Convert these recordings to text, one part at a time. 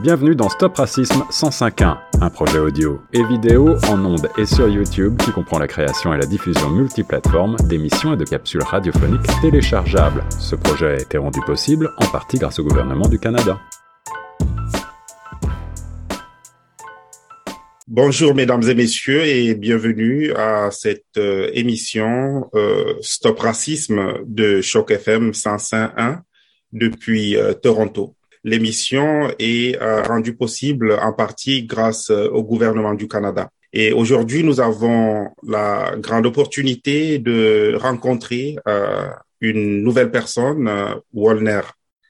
Bienvenue dans Stop Racisme 105.1, un projet audio et vidéo en ondes et sur YouTube qui comprend la création et la diffusion multiplateforme d'émissions et de capsules radiophoniques téléchargeables. Ce projet a été rendu possible en partie grâce au gouvernement du Canada. Bonjour mesdames et messieurs et bienvenue à cette euh, émission euh, Stop Racisme de Choc FM 105.1 depuis euh, Toronto. L'émission est euh, rendue possible en partie grâce euh, au gouvernement du Canada. Et aujourd'hui, nous avons la grande opportunité de rencontrer euh, une nouvelle personne, Walner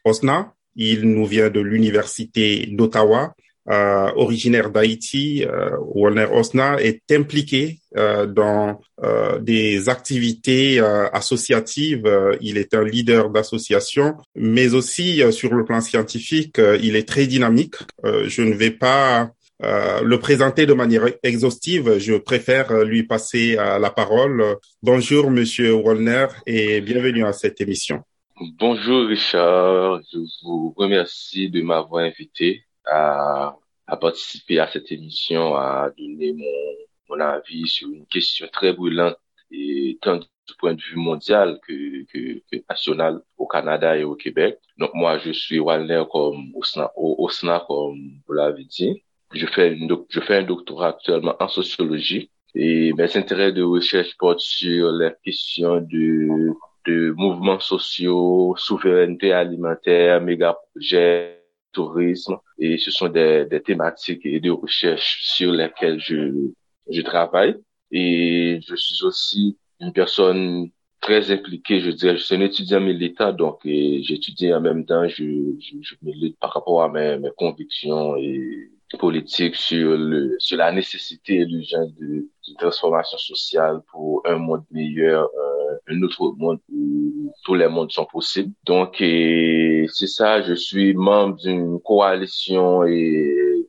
Osna. Il nous vient de l'Université d'Ottawa euh, originaire d'Haïti, euh, Warner Osna est impliqué euh, dans euh, des activités euh, associatives. il est un leader d'association, mais aussi sur le plan scientifique, il est très dynamique. je ne vais pas le présenter de manière exhaustive. Je préfère lui passer la parole. Bonjour, Monsieur Warner, et bienvenue à cette émission. Bonjour Richard, je vous remercie de m'avoir invité à, à, participer à cette émission, à donner mon, mon avis sur une question très brûlante et tant du point de vue mondial que, que, que, national au Canada et au Québec. Donc moi, je suis Walner comme Osna, Osna comme vous l'avez dit. Je fais, une, je fais un doctorat actuellement en sociologie et mes intérêts de recherche portent sur les questions de, de mouvements sociaux, souveraineté alimentaire, méga projets, tourisme et ce sont des, des thématiques et des recherches sur lesquelles je, je travaille. Et je suis aussi une personne très impliquée, je dirais, je suis un étudiant militant, donc j'étudie en même temps, je, je, je, milite par rapport à mes, mes convictions et politiques sur le sur la nécessité et l'urgence de, de transformation sociale pour un monde meilleur, un, un autre monde où tous les mondes sont possibles. Donc c'est ça, je suis membre d'une coalition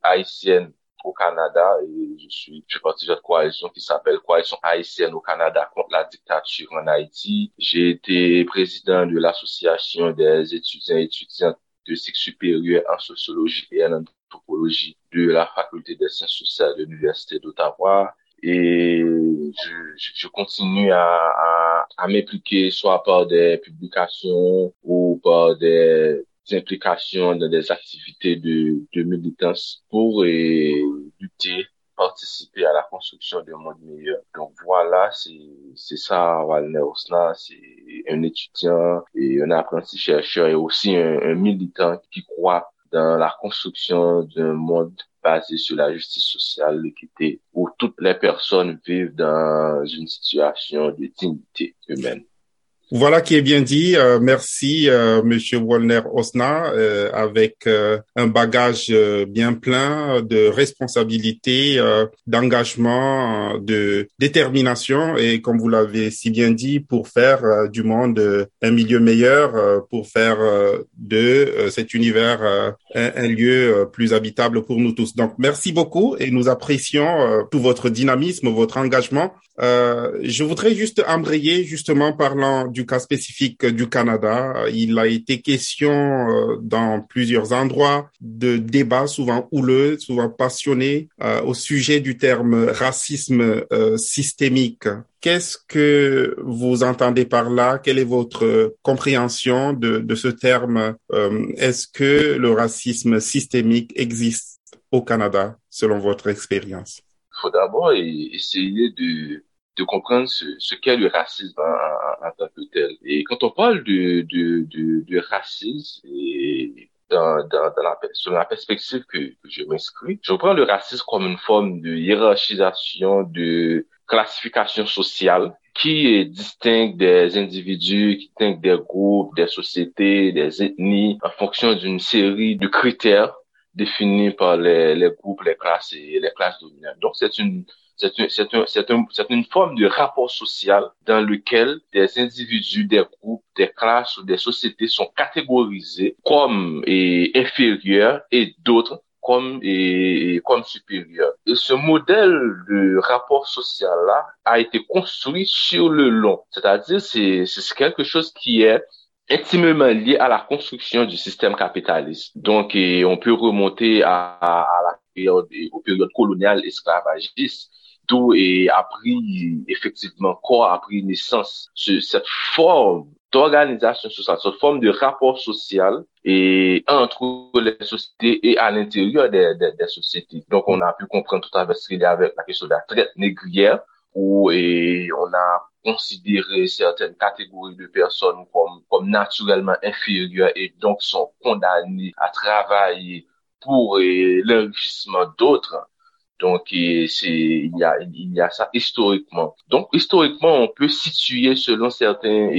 haïtienne au Canada et je suis, je fais partie de cette coalition qui s'appelle Coalition haïtienne au Canada contre la dictature en Haïti. J'ai été président de l'association des étudiants et étudiantes de cycle supérieur en sociologie et en de la faculté des sciences sociales de l'université d'Ottawa et je, je, continue à, à, à m'impliquer soit par des publications ou par des implications dans des activités de, de militance pour et, lutter, participer à la construction d'un monde meilleur. Donc voilà, c'est ça Walner Osna, c'est un étudiant et un apprenti chercheur et aussi un militant qui croit dans la construction d'un monde basé sur la justice sociale, l'équité, où toutes les personnes vivent dans une situation de dignité humaine. Voilà qui est bien dit. Euh, merci, euh, Monsieur Wolner Osna, euh, avec euh, un bagage bien plein de responsabilités, euh, d'engagement, de détermination, et comme vous l'avez si bien dit, pour faire du monde un milieu meilleur, pour faire de cet univers un, un, lieu plus habitable pour nous tous. Donc, merci beaucoup, et nous apprécions tout votre dynamisme, votre engagement. je voudrais juste embrayer, justement, parlant du cas spécifique du Canada. Il a été question euh, dans plusieurs endroits de débats souvent houleux, souvent passionnés euh, au sujet du terme racisme euh, systémique. Qu'est-ce que vous entendez par là? Quelle est votre compréhension de, de ce terme Est-ce que le racisme systémique existe au Canada selon votre expérience? Il faut d'abord essayer de de comprendre ce, ce qu'est le racisme en, en, tant que tel. Et quand on parle de, de, de, de racisme, et dans, dans, dans la, sur la perspective que, que je m'inscris, je prends le racisme comme une forme de hiérarchisation, de classification sociale qui distingue des individus, qui distingue des groupes, des sociétés, des ethnies en fonction d'une série de critères définis par les, les groupes, les classes et les classes dominantes. Donc c'est une c'est un, c'est un, c'est une forme de rapport social dans lequel des individus, des groupes, des classes ou des sociétés sont catégorisés comme et, inférieurs et d'autres comme et, comme supérieurs. Et ce modèle de rapport social là a été construit sur le long. C'est-à-dire c'est c'est quelque chose qui est intimement lié à la construction du système capitaliste. Donc, on peut remonter à, la période, aux périodes coloniales esclavagistes, d'où a pris effectivement quoi a pris naissance cette forme d'organisation sociale, cette forme de rapport social et entre les sociétés et à l'intérieur des, des, sociétés. Donc, on a pu comprendre tout à fait ce qu'il y a avec la question de la traite négrière, où et on a considéré certaines catégories de personnes comme, comme naturellement inférieures et donc sont condamnées à travailler pour l'enrichissement d'autres. Donc, il y a, il y a ça historiquement. Donc, historiquement, on peut situer selon certains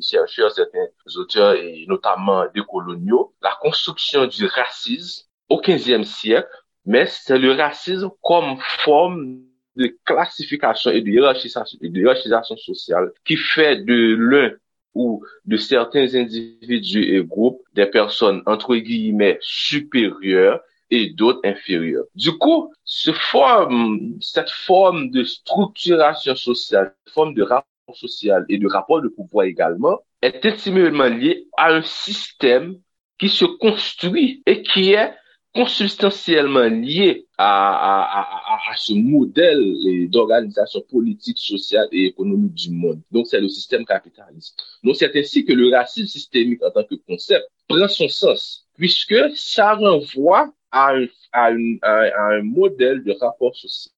chercheurs, certains auteurs, et notamment des coloniaux, la construction du racisme au 15e siècle, mais c'est le racisme comme forme de classification et de hiérarchisation sociale qui fait de l'un ou de certains individus et groupes des personnes entre guillemets supérieures et d'autres inférieurs. Du coup, ce forme, cette forme de structuration sociale, forme de rapport social et de rapport de pouvoir également, est intimement liée à un système qui se construit et qui est consubstantiellement lié à, à, à, à ce modèle d'organisation politique, sociale et économique du monde. Donc, c'est le système capitaliste. Donc, c'est ainsi que le racisme systémique en tant que concept prend son sens, puisque ça renvoie à un, à, une, à un modèle de rapport social,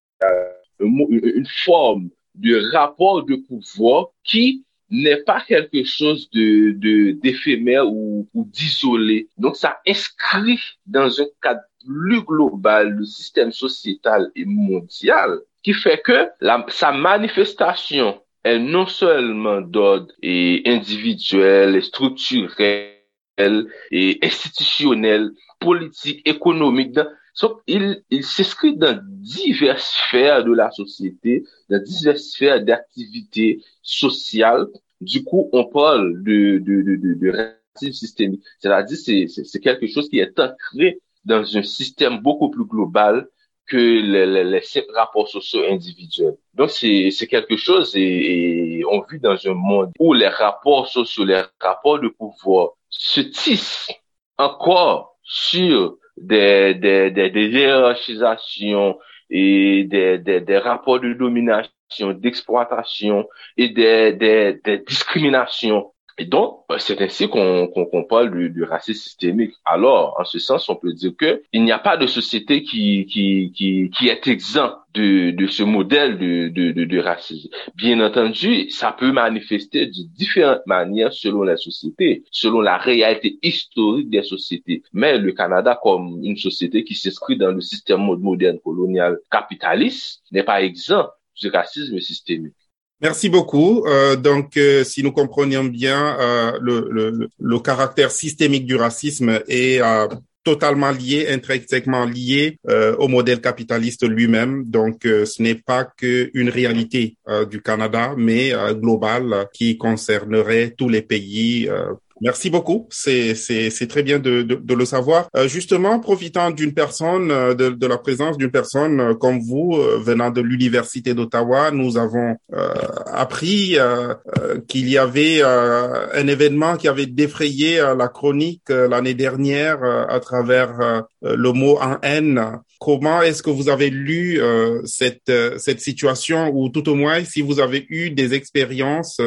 une, une forme de rapport de pouvoir qui n'est pas quelque chose de d'éphémère ou, ou d'isolé. Donc ça inscrit dans un cadre plus global le système sociétal et mondial qui fait que la, sa manifestation est non seulement d'ordre et individuel, et structurel et institutionnel, politique, économique. il, il s'inscrit dans diverses sphères de la société, dans diverses sphères d'activité sociale. Du coup, on parle de, de, de, de, racisme systémique. C'est-à-dire, c'est, c'est quelque chose qui est ancré dans un système beaucoup plus global que les, les, les rapports sociaux individuels. Donc, c'est, c'est quelque chose et, et on vit dans un monde où les rapports sociaux, les rapports de pouvoir se tissent encore sur des, des, des, des hiérarchisations et des, des, des rapports de domination, d'exploitation et des, des, des discriminations et donc, euh, c'est ainsi qu'on qu'on parle du, du, racisme systémique. Alors, en ce sens, on peut dire que il n'y a pas de société qui, qui, qui, qui est exempt de, de ce modèle de, de, de, de, racisme. Bien entendu, ça peut manifester de différentes manières selon la société, selon la réalité historique des sociétés. Mais le Canada, comme une société qui s'inscrit dans le système moderne colonial capitaliste, n'est pas exempt du racisme systémique. Merci beaucoup. Euh, donc, euh, si nous comprenions bien, euh, le, le, le, caractère systémique du racisme est euh, totalement lié, intrinsèquement lié euh, au modèle capitaliste lui-même. Donc, ce n'est pas qu'une réalité du Canada, mais globale qui concernerait tous les pays Merci beaucoup. C'est très bien de, de, de le savoir. Euh, justement, profitant d'une personne, euh, de, de la présence d'une personne euh, comme vous venant de l'université d'Ottawa, nous avons appris qu'il y avait un événement qui avait défrayé la chronique l'année dernière à travers le mot en haine. Comment est-ce que vous avez lu cette cette situation ou tout au moins si vous avez eu des expériences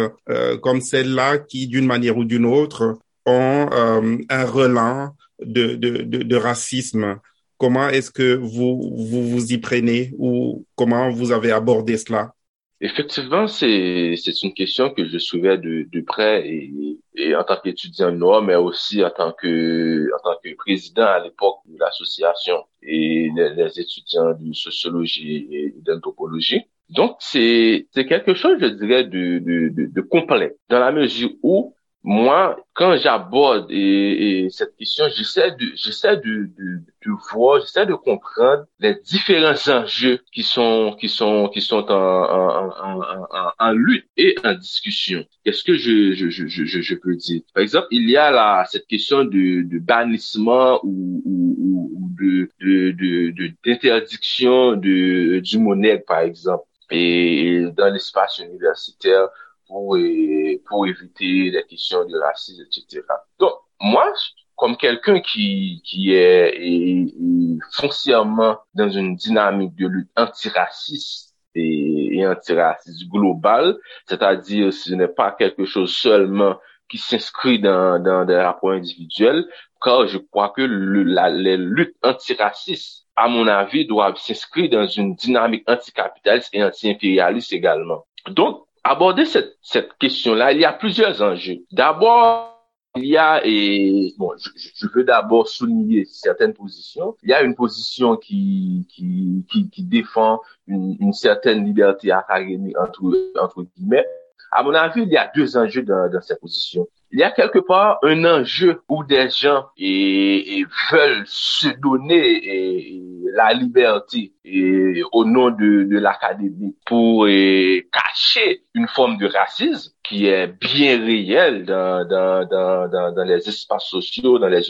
comme celle-là qui d'une manière ou d'une autre ont euh, un relent de, de, de, de racisme? Comment est-ce que vous, vous vous y prenez ou comment vous avez abordé cela? Effectivement, c'est c'est une question que je suivais de, de près et, et en tant qu'étudiant noir, mais aussi en tant que en tant que président à l'époque de l'association et les, étudiants de sociologie et d'anthropologie. Donc c'est c'est quelque chose, je dirais, de, de, de complet dans la mesure où moi, quand j'aborde cette question, j'essaie de, j'essaie de, de, de, voir, j'essaie de comprendre les différents enjeux qui sont, qui sont, qui sont en, en, en, lutte et en discussion. Qu'est-ce que je, je, je, je, je peux dire? Par exemple, il y a là cette question de, de bannissement ou, ou, ou de, de, d'interdiction de, du monnaie, par exemple. Et dans l'espace universitaire, pour, pour éviter les questions de racisme, etc. Donc, moi, comme quelqu'un qui, qui est, est, foncièrement dans une dynamique de lutte antiraciste et, et antiraciste globale, c'est-à-dire ce n'est pas quelque chose seulement qui s'inscrit dans, dans des rapports individuels, car je crois que le, la, les luttes antiracistes, à mon avis, doivent s'inscrire dans une dynamique anticapitaliste et anti-impérialiste également. Donc, aborder cette, cette question-là, il y a plusieurs enjeux. D'abord, il y a, et bon, je, je veux d'abord souligner certaines positions. Il y a une position qui, qui, qui, qui défend une, une, certaine liberté académique, entre, entre guillemets. À mon avis, il y a deux enjeux dans, dans cette position. Il y a quelque part un enjeu où des gens et, veulent se donner la liberté au nom de, de l'académie pour cacher une forme de racisme qui est bien réelle dans, dans, dans, dans, les espaces sociaux, dans les,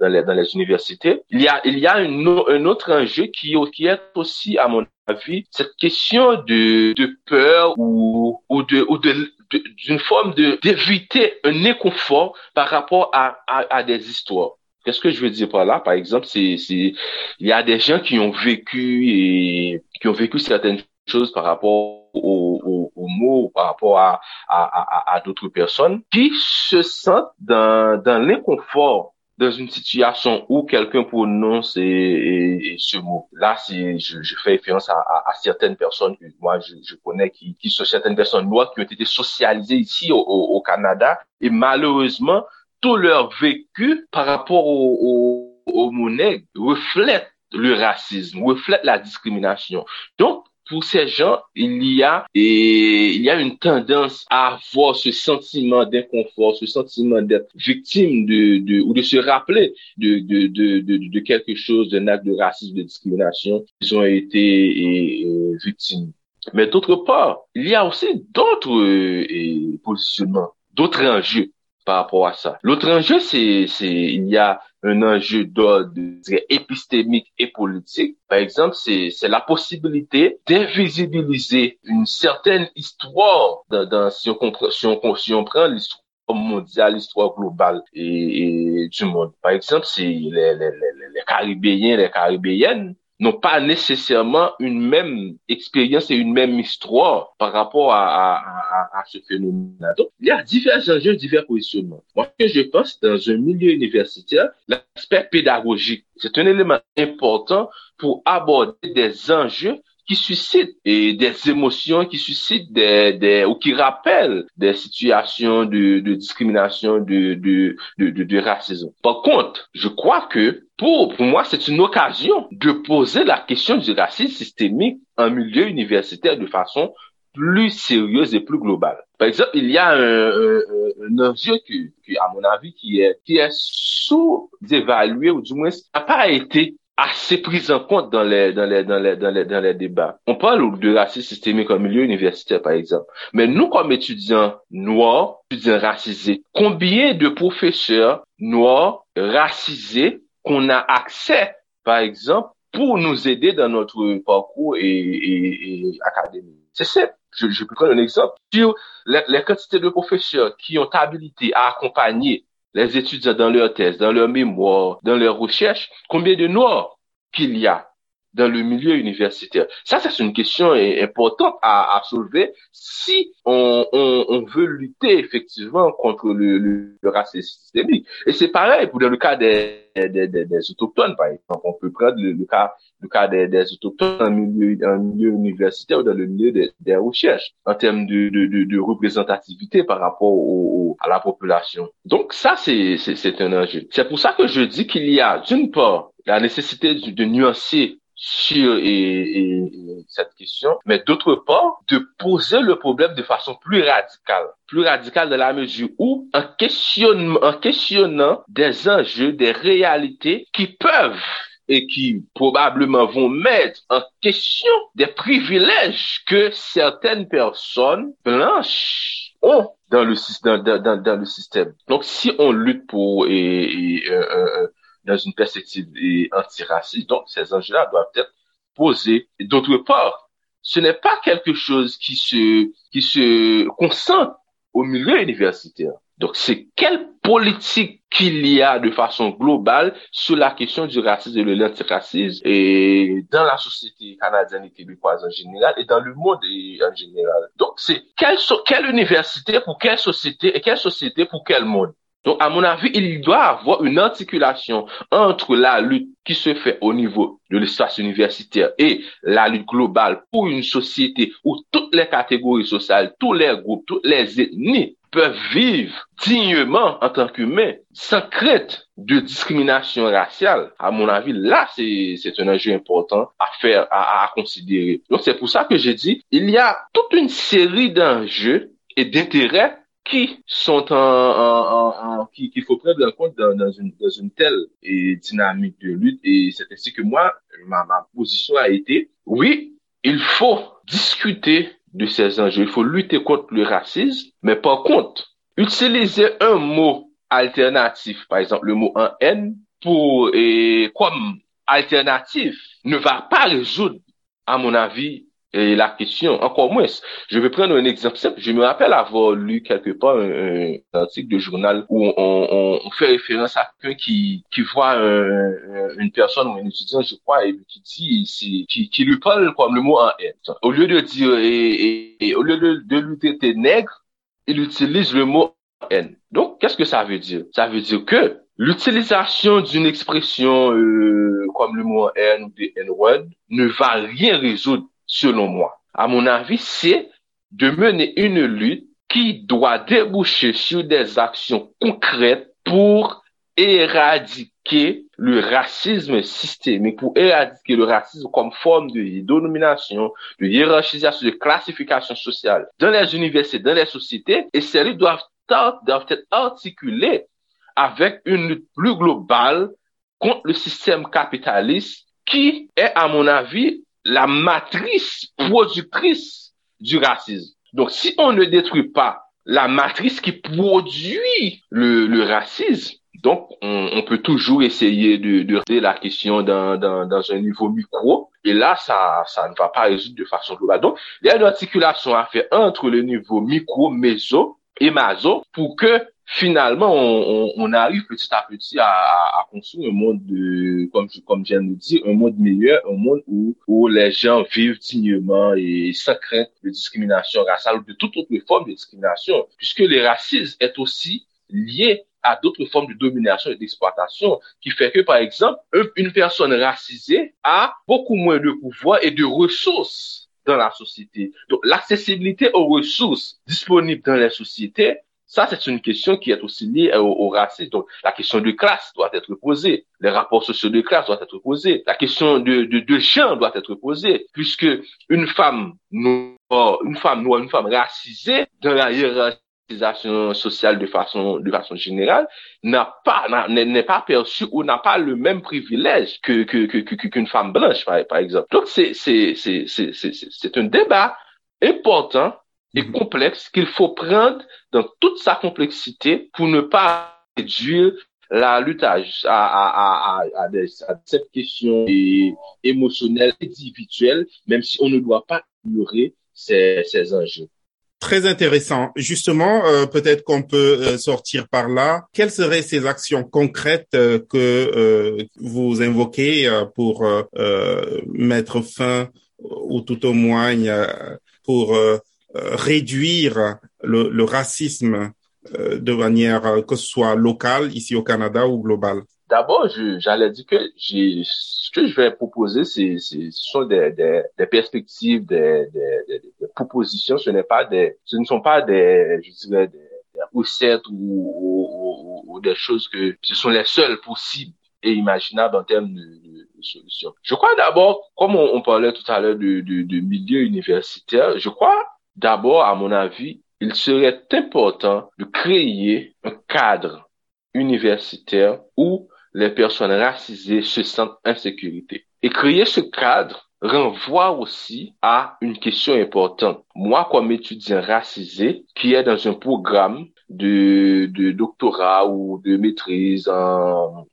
les, dans les universités. Il y a, il y a un autre enjeu qui, qui est aussi, à mon avis, cette question de, de peur ou, ou de d'une forme de d'éviter un inconfort par rapport à, à, à des histoires. Qu'est-ce que je veux dire par là? Par exemple, c'est, il y a des gens qui ont vécu et qui ont vécu certaines choses par rapport aux, aux, mots, par rapport à, à, à, à d'autres personnes, qui se sentent dans, dans l'inconfort dans une situation où quelqu'un prononce et, ce mot. Là, c'est, je, je, fais référence à, à, certaines personnes que moi je, je, connais qui, qui sont certaines personnes noires qui ont été socialisées ici au, au, Canada et malheureusement tout leur vécu par rapport au, au, au monnaie reflète le racisme, reflète la discrimination. Donc, pour ces gens, il y a et il y a une tendance à avoir ce sentiment d'inconfort, ce sentiment d'être victime de, de ou de se rappeler de de, de, de, de quelque chose, d'un acte de racisme, de discrimination, ils ont été victimes. Mais d'autre part, il y a aussi d'autres positionnements, d'autres enjeux par rapport à ça. L'autre enjeu, c'est, c'est, il y a un enjeu d'ordre épistémique et politique. Par exemple, c'est, c'est la possibilité d'invisibiliser une certaine histoire dans, dans si, on comprend, si, on, si on prend l'histoire mondiale, l'histoire globale et, du monde. Par exemple, c'est les, les, les, les Caribéens, les Caribéennes n'ont pas nécessairement une même expérience et une même histoire par rapport à, à, à, ce phénomène. Donc, il y a divers enjeux, divers positionnements. Moi, ce que je pense dans un milieu universitaire, l'aspect pédagogique, c'est un élément important pour aborder des enjeux qui suscitent et des émotions, qui suscitent des, des ou qui rappellent des situations de, de discrimination, de, de, de, de, racisme. Par contre, je crois que pour, pour moi, c'est une occasion de poser la question du racisme systémique en milieu universitaire de façon plus sérieuse et plus globale. Par exemple, il y a un, un, un enjeu qui, qui, à mon avis, qui est, qui est sous-évalué ou du moins n'a pas été assez prise en compte dans les, dans les, dans les, dans les, dans les débats. On parle de racisme systémique en milieu universitaire, par exemple. Mais nous, comme étudiants noirs, étudiants racisés, combien de professeurs noirs racisés qu'on a accès, par exemple, pour nous aider dans notre parcours et, et, et. C'est simple. Je, je peux prendre un exemple. Sur les, les quantités de professeurs qui ont habilité à accompagner les étudiants dans leur thèse, dans leur mémoire, dans leurs recherches, combien de noirs qu'il y a? Dans le milieu universitaire. Ça, c'est une question importante à, à soulever si on, on, on, veut lutter effectivement contre le, le, racisme systémique. Et c'est pareil pour le cas des, des, des, autochtones, par exemple. On peut prendre le, le cas, le cas des, des autochtones en milieu, en milieu universitaire ou dans le milieu des, des recherches, en termes de, de, de, de représentativité par rapport au, à la population. Donc ça, c'est un enjeu. C'est pour ça que je dis qu'il y a, d'une part, la nécessité de, de nuancer sur et, cette question, mais d'autre part, de poser le problème de façon plus radicale. Plus radicale dans la mesure où, en, en questionnant des enjeux, des réalités qui peuvent et qui probablement vont mettre en question des privilèges que certaines personnes blanches ont dans le, dans, dans, dans le système. Donc, si on lutte pour et, et euh, euh, dans une perspective antiraciste. Donc, ces enjeux-là doivent être posés. D'autre part, ce n'est pas quelque chose qui se, qui se concentre au milieu universitaire. Donc, c'est quelle politique qu'il y a de façon globale sur la question du racisme et de l'antiracisme et dans la société canadienne et québécoise en général et dans le monde en général. Donc, c'est quelle, quelle université pour quelle société et quelle société pour quel monde? Donc, à mon avis, il doit avoir une articulation entre la lutte qui se fait au niveau de l'espace universitaire et la lutte globale pour une société où toutes les catégories sociales, tous les groupes, toutes les ethnies peuvent vivre dignement en tant qu'humains, sans crainte de discrimination raciale. À mon avis, là, c'est un enjeu important à faire, à, à considérer. Donc, c'est pour ça que j'ai dit, il y a toute une série d'enjeux et d'intérêts qui sont en, en, en, qu'il faut prendre en compte dans, dans, une, dans une telle dynamique de lutte. Et c'est ainsi que moi, ma, ma position a été, oui, il faut discuter de ces enjeux. Il faut lutter contre le racisme, mais par contre, utiliser un mot alternatif, par exemple le mot en N, pour et comme alternatif, ne va pas résoudre, à mon avis, et la question, encore moins, je vais prendre un exemple simple. Je me rappelle avoir lu quelque part un, article de journal où on, on, on fait référence à quelqu'un qui, qui voit un, une personne ou un étudiant, je crois, et qui dit, qui, qui lui parle comme le mot en haine. Au lieu de dire, et, et, au lieu de, de lui traiter nègre, il utilise le mot haine. Donc, qu'est-ce que ça veut dire? Ça veut dire que l'utilisation d'une expression euh, comme le mot haine ou des N-word ne va rien résoudre selon moi. À mon avis, c'est de mener une lutte qui doit déboucher sur des actions concrètes pour éradiquer le racisme systémique, pour éradiquer le racisme comme forme de domination, de hiérarchisation, de classification sociale dans les universités, dans les sociétés, et ces luttes doivent, doivent être articulées avec une lutte plus globale contre le système capitaliste qui est, à mon avis, la matrice productrice du racisme. Donc, si on ne détruit pas la matrice qui produit le, le racisme, donc on, on, peut toujours essayer de, de la question dans, dans, dans, un niveau micro, et là, ça, ça ne va pas résoudre de façon globale. Donc, il y a une articulation à faire entre le niveau micro, méso et maso pour que finalement, on, on, arrive petit à petit à, à, construire un monde de, comme je, comme je viens de le dire, un monde meilleur, un monde où, où les gens vivent dignement et sans crainte de discrimination raciale ou de toute autre forme de discrimination, puisque le racisme est aussi lié à d'autres formes de domination et d'exploitation, qui fait que, par exemple, une personne racisée a beaucoup moins de pouvoir et de ressources dans la société. Donc, l'accessibilité aux ressources disponibles dans les sociétés ça, c'est une question qui est aussi liée au, au, racisme. Donc, la question de classe doit être posée. Les rapports sociaux de classe doivent être posés. La question de, de, de doit être posée, puisque une femme noire, une femme noire, une femme racisée, dans la hiérarchisation sociale de façon, de façon générale, n'a pas, n'est pas perçue ou n'a pas le même privilège que, que, que, qu'une femme blanche, par, par exemple. Donc, c'est, c'est, c'est, c'est, c'est un débat important et complexe qu'il faut prendre dans toute sa complexité pour ne pas réduire la lutte à, à, à, des, à cette question émotionnelle, individuelle, même si on ne doit pas ignorer ces, ces enjeux. Très intéressant. Justement, euh, peut-être qu'on peut euh, sortir par là. Quelles seraient ces actions concrètes euh, que vous invoquez pour mettre fin, ou tout au moins pour réduire le, racisme euh, de manière euh, que ce soit locale ici au Canada ou global? D'abord, j'allais dire que ce que je vais proposer, c'est, ce sont des, des, des perspectives, des, des, propositions. Ce n'est pas des, ce ne sont pas des, je dirais, des, recettes ou, ou, ou, des choses que ce sont les seules possibles et imaginables en termes de, de, solutions. Je crois d'abord, comme on, on, parlait tout à l'heure de, de, de milieu universitaire, je crois D'abord, à mon avis, il serait important de créer un cadre universitaire où les personnes racisées se sentent en sécurité. Et créer ce cadre renvoie aussi à une question importante. Moi, comme étudiant racisé, qui est dans un programme de, doctorat ou de maîtrise en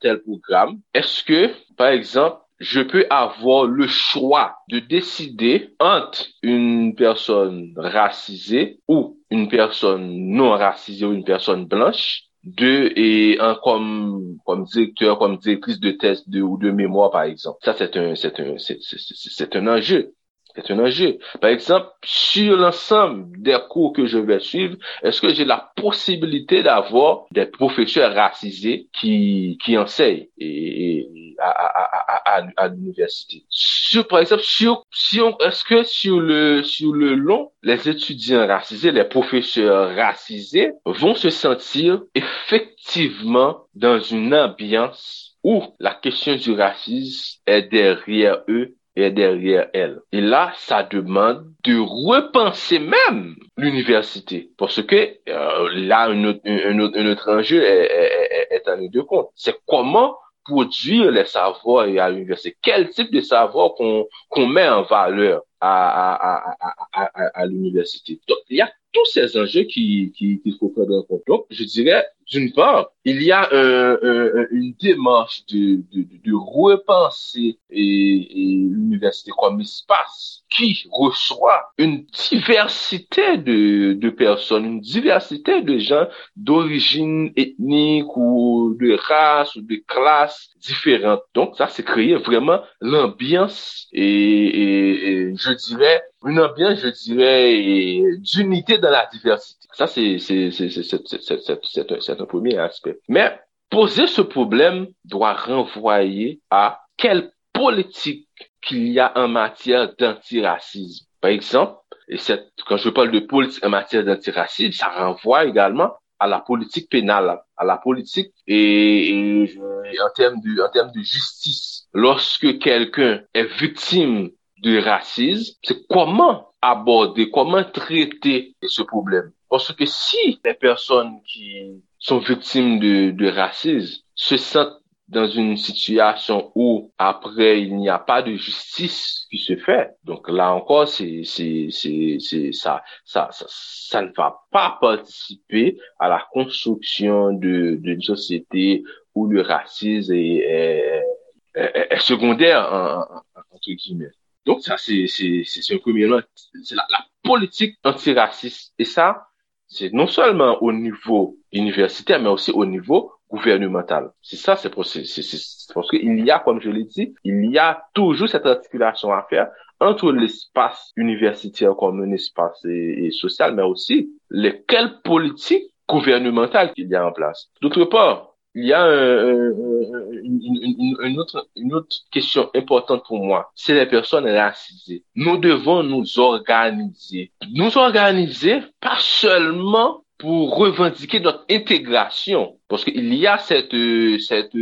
tel programme, est-ce que, par exemple, je peux avoir le choix de décider entre une personne racisée ou une personne non racisée ou une personne blanche. De et un comme comme directeur comme directrice de thèse de ou de mémoire par exemple. Ça c'est un c'est un c'est un enjeu. C'est un enjeu. Par exemple, sur l'ensemble des cours que je vais suivre, est-ce que j'ai la possibilité d'avoir des professeurs racisés qui, qui enseignent? Et, à, à, à, à, l'université? Sur, par exemple, sur, si on, est-ce que sur le, sur le long, les étudiants racisés, les professeurs racisés vont se sentir effectivement dans une ambiance où la question du racisme est derrière eux est derrière elle. Et là, ça demande de repenser même l'université. Parce que euh, là, un autre, un, autre, un autre enjeu est, est, est, est de compte. C'est comment produire les savoirs à l'université? Quel type de savoir qu'on qu'on met en valeur à, à, à, à, à l'université? Donc, il y a tous ces enjeux qu'il qui, qu'il faut prendre en compte. Donc, je dirais, d'une part, il y a une démarche de, de, de repenser l'université comme espace qui reçoit une diversité de, de personnes, une diversité de gens d'origine ethnique ou de race ou de classe différentes. Donc ça, c'est créer vraiment l'ambiance et, et, et, je dirais une ambiance, je dirais, d'unité dans la diversité. Ça, c'est un premier aspect. Mais poser ce problème doit renvoyer à quelle politique qu'il y a en matière d'antiracisme. Par exemple, et quand je parle de politique en matière d'antiracisme, ça renvoie également à la politique pénale, à la politique et en termes de en termes de justice. Lorsque quelqu'un est victime de racisme, c'est comment aborder, comment traiter ce problème. Parce que si les personnes qui sont victimes de, de racisme se sentent dans une situation où après il n'y a pas de justice qui se fait. Donc là encore, c'est c'est c'est ça, ça ça ça ne va pas participer à la construction d'une société où le racisme est, est, secondaire entre guillemets. Donc ça c'est un premier c'est la, la politique antiraciste et ça c'est non seulement au niveau universitaire, mais aussi au niveau gouvernemental. C'est ça, c'est parce qu'il y a, comme je l'ai dit, il y a toujours cette articulation à faire entre l'espace universitaire comme un espace et, social, mais aussi les quelles politiques gouvernementales qu'il y a en place. D'autre part, il y a une, autre, une autre question importante pour moi, c'est les personnes racisées. Nous devons nous organiser. Nous organiser pas seulement pour revendiquer notre intégration, parce qu'il y a cette cette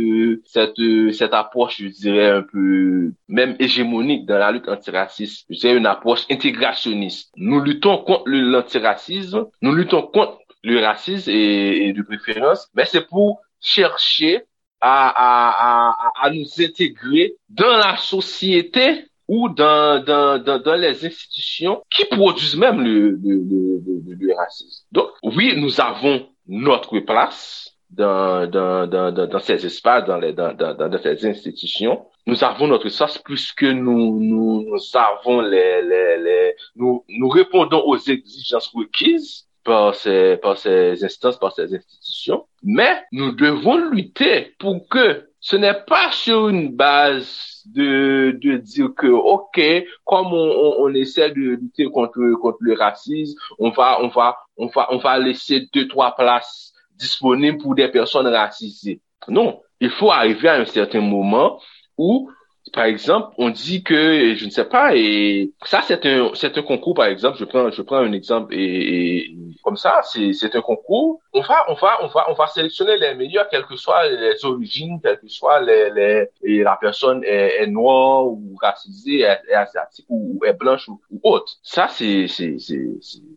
cette cette approche, je dirais un peu même hégémonique dans la lutte antiraciste. C'est une approche intégrationniste. Nous luttons contre l'antiracisme, nous luttons contre le racisme et, et de préférence, mais c'est pour chercher à, à, à, à, nous intégrer dans la société ou dans, dans, dans, dans, les institutions qui produisent même le, le, le, le, racisme. Donc, oui, nous avons notre place dans, dans, dans, dans, ces espaces, dans, les, dans, dans, dans ces institutions. Nous avons notre sens puisque nous, nous, nous avons les, les, les nous, nous répondons aux exigences requises par ces, par ces instances, par ces institutions. Mais nous devons lutter pour que ce n'est pas sur une base de, de dire que, OK, comme on, on, essaie de lutter contre, contre le racisme, on va, on va, on va, on va laisser deux, trois places disponibles pour des personnes racisées. Non. Il faut arriver à un certain moment où par exemple, on dit que je ne sais pas et ça c'est un c'est un concours par exemple, je prends je prends un exemple et, comme ça, c'est c'est un concours, on va on va on va on va sélectionner les meilleurs quelles que soient les origines, quelles que soient les les et la personne est, est noire ou racisée, est, asiatique ou, est blanche ou, autre. Ça c'est c'est c'est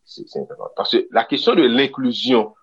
c'est parce que la question de l'inclusion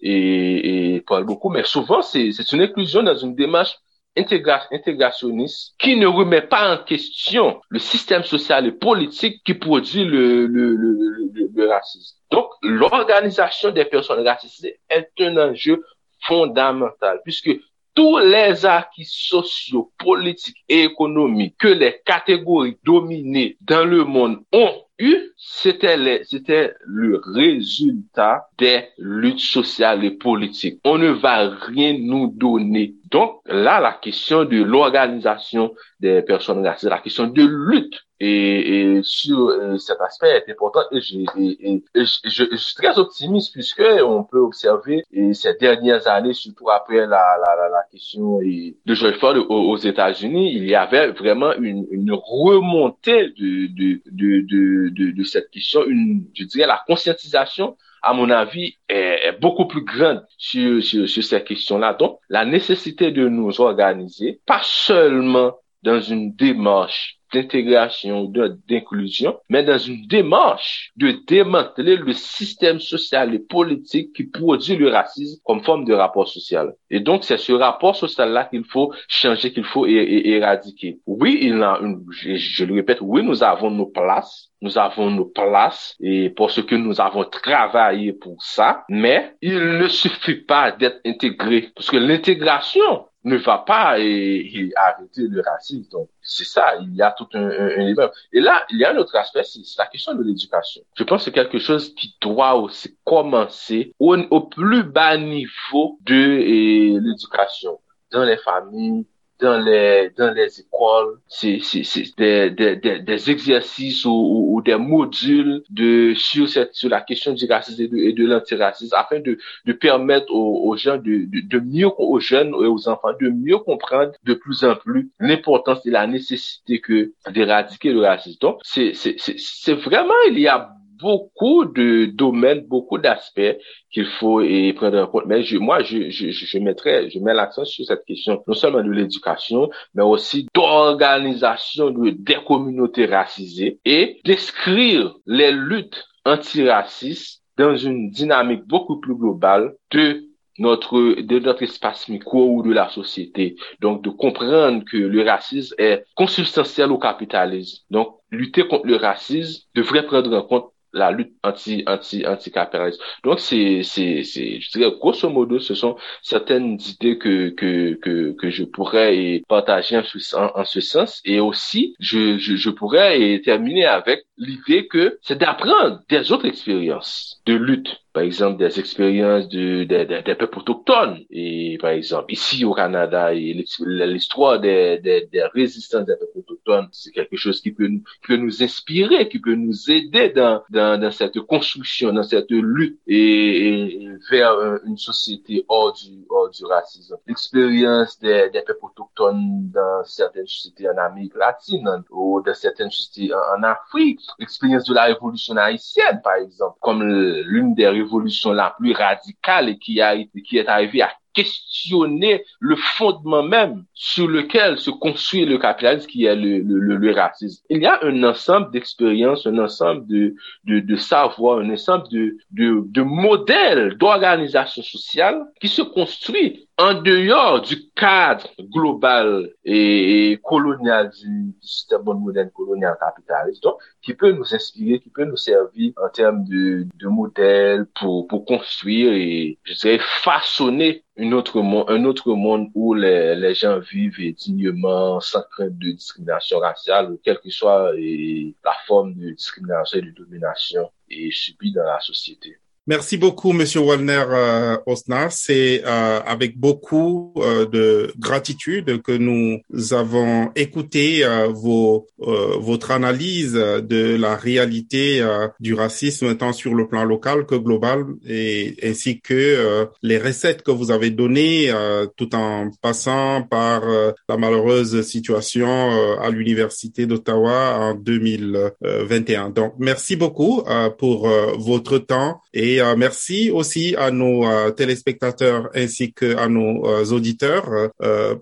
et, et parle beaucoup, mais souvent c'est c'est une inclusion dans une démarche intégrationniste qui ne remet pas en question le système social et politique qui produit le, le, le, le, racisme. Donc, l'organisation des personnes racisées est un enjeu fondamental puisque tous les acquis sociaux, politiques et économiques que les catégories dominées dans le monde ont eu, c'était c'était le résultat des luttes sociales et politiques. On ne va rien nous donner. Donc là, la question de l'organisation des personnes racisées, la question de lutte et, et sur euh, cet aspect est important et, je, et, je, je, suis très optimiste puisque on peut observer et ces dernières années, surtout après la, la, la, la question de George Ford aux, États-Unis, il y avait vraiment une, une remontée de, de, de, de, de, cette question, une, je dirais la conscientisation à mon avis, est, beaucoup plus grande sur, sur, sur ces questions-là. Donc, la nécessité de nous organiser, pas seulement dans une démarche d'intégration, d'inclusion, mais dans une démarche de démanteler le système social et politique qui produit le racisme comme forme de rapport social. Et donc, c'est ce rapport social-là qu'il faut changer, qu'il faut éradiquer. Oui, il a une, je, je, le répète, oui, nous avons nos places, nous avons nos places et parce que nous avons travaillé pour ça, mais il ne suffit pas d'être intégré parce que l'intégration ne va pas et, arrêter le racisme. Donc, c'est ça, il y a tout un, un, Et là, il y a un autre aspect, c'est la question de l'éducation. Je pense que c'est quelque chose qui doit aussi commencer au, au plus bas niveau de l'éducation, dans les familles, dans les dans les écoles, c'est c'est des, des, des, exercices ou, ou, des modules de sur cette sur la question du racisme et de, de l'antiracisme afin de de permettre aux, aux gens de, de, de mieux aux jeunes et aux enfants de mieux comprendre de plus en plus l'importance et la nécessité que d'éradiquer le racisme. Donc c'est vraiment il y a beaucoup de domaines, beaucoup d'aspects qu'il faut y prendre en compte. Mais je, moi, je, je, je mettrais, je mets l'accent sur cette question, non seulement de l'éducation, mais aussi d'organisation de, des communautés racisées et d'écrire les luttes antiracistes dans une dynamique beaucoup plus globale de notre de notre espace micro ou de la société. Donc de comprendre que le racisme est consubstantiel au capitalisme. Donc lutter contre le racisme devrait prendre en compte la lutte anti anti anti capitalisme. Donc c'est c'est c'est je dirais grosso modo ce sont certaines idées que que que que je pourrais partager en ce, en, ce sens et aussi je je, je pourrais terminer avec l'idée que c'est d'apprendre des autres expériences de lutte. Par exemple des expériences de, des peuples autochtones. Et par exemple ici au Canada et l'histoire des, des, des résistances des peuples autochtones c'est quelque chose qui peut nous qui peut nous inspirer qui peut nous aider dans dans, dans cette construction dans cette lutte et, vers une société hors du hors du racisme. L'expérience des, des peuples autochtones dans certaines sociétés en Amérique latine ou dans certaines sociétés en Afrique l'expérience de la révolution haïtienne par exemple comme l'une des révolution la plus radicale qui a qui est arrivée à questionner le fondement même sur lequel se construit le capitalisme qui est le, le, le racisme. Il y a un ensemble d'expériences, un ensemble de, de, de savoir, un ensemble de, de, de modèles d'organisation sociale qui se construit en dehors du cadre global et, colonial du, système moderne colonial capitaliste, donc, qui peut nous inspirer, qui peut nous servir en termes de, de modèles pour, pour construire et, je dirais, façonner une autre un autre monde où les, les gens vivent dignement, sans crainte de discrimination raciale, quelle que soit la forme de discrimination et de domination et subie dans la société. Merci beaucoup, Monsieur Wallner euh, Osna. C'est euh, avec beaucoup euh, de gratitude que nous avons écouté euh, vos, euh, votre analyse de la réalité du racisme tant sur le plan local que global, et ainsi que les recettes que vous avez données, tout en passant par la malheureuse situation à l'université d'Ottawa en 2021. Donc, merci beaucoup pour votre temps et euh, merci aussi à nos euh, téléspectateurs ainsi que à nos euh, auditeurs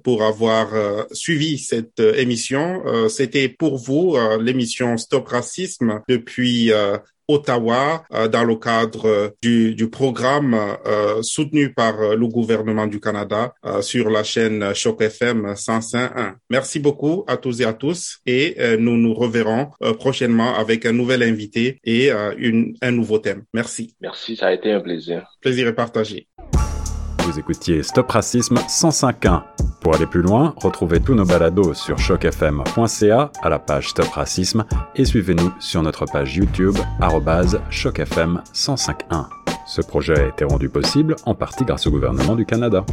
pour avoir suivi cette émission. C'était pour vous l'émission Stop Racisme depuis Ottawa dans le cadre du, du programme soutenu par le gouvernement du Canada sur la chaîne Choc FM 105.1. Merci beaucoup à tous et à tous et nous nous reverrons prochainement avec un nouvel invité et une, un nouveau thème. Merci. Merci, ça a été un plaisir. Plaisir est partagé. Vous écoutiez Stop Racisme 105.1. Pour aller plus loin, retrouvez tous nos balados sur chocfm.ca à la page Stop Racisme et suivez-nous sur notre page YouTube chocfm 105.1. Ce projet a été rendu possible en partie grâce au gouvernement du Canada.